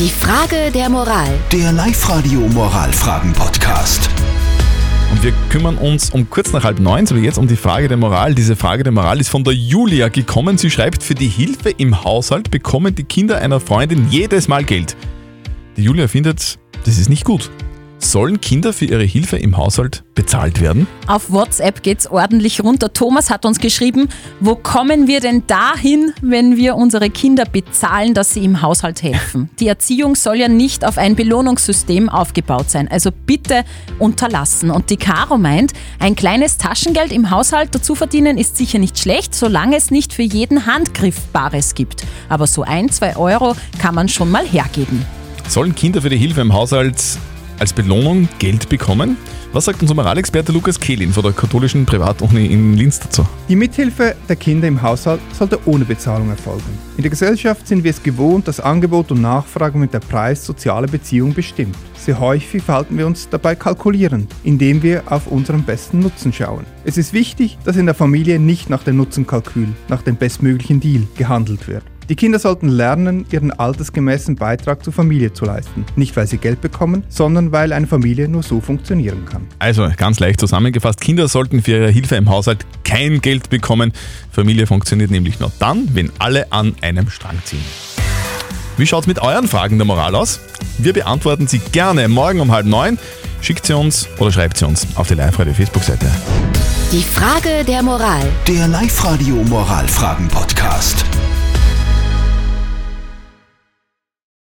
Die Frage der Moral. Der Live-Radio Moralfragen-Podcast. Und wir kümmern uns um kurz nach halb neun, so wie jetzt, um die Frage der Moral. Diese Frage der Moral ist von der Julia gekommen. Sie schreibt, für die Hilfe im Haushalt bekommen die Kinder einer Freundin jedes Mal Geld. Die Julia findet, das ist nicht gut. Sollen Kinder für ihre Hilfe im Haushalt bezahlt werden? Auf WhatsApp geht's ordentlich runter. Thomas hat uns geschrieben, wo kommen wir denn dahin, wenn wir unsere Kinder bezahlen, dass sie im Haushalt helfen? Die Erziehung soll ja nicht auf ein Belohnungssystem aufgebaut sein. Also bitte unterlassen. Und die Caro meint, ein kleines Taschengeld im Haushalt dazu verdienen ist sicher nicht schlecht, solange es nicht für jeden Handgriff Bares gibt. Aber so ein, zwei Euro kann man schon mal hergeben. Sollen Kinder für die Hilfe im Haushalt als Belohnung Geld bekommen? Was sagt unser Moralexperte Lukas Kehlin von der katholischen Privatuni in Linz dazu? Die Mithilfe der Kinder im Haushalt sollte ohne Bezahlung erfolgen. In der Gesellschaft sind wir es gewohnt, dass Angebot und Nachfrage mit der Preis soziale Beziehung bestimmt. Sehr häufig verhalten wir uns dabei kalkulierend, indem wir auf unseren besten Nutzen schauen. Es ist wichtig, dass in der Familie nicht nach dem Nutzenkalkül, nach dem bestmöglichen Deal gehandelt wird. Die Kinder sollten lernen, ihren altersgemäßen Beitrag zur Familie zu leisten. Nicht, weil sie Geld bekommen, sondern weil eine Familie nur so funktionieren kann. Also ganz leicht zusammengefasst, Kinder sollten für ihre Hilfe im Haushalt kein Geld bekommen. Familie funktioniert nämlich nur dann, wenn alle an einem Strang ziehen. Wie schaut's mit euren Fragen der Moral aus? Wir beantworten sie gerne morgen um halb neun. Schickt sie uns oder schreibt sie uns auf die Live-Radio Facebook-Seite. Die Frage der Moral. Der Live-Radio Moralfragen-Podcast.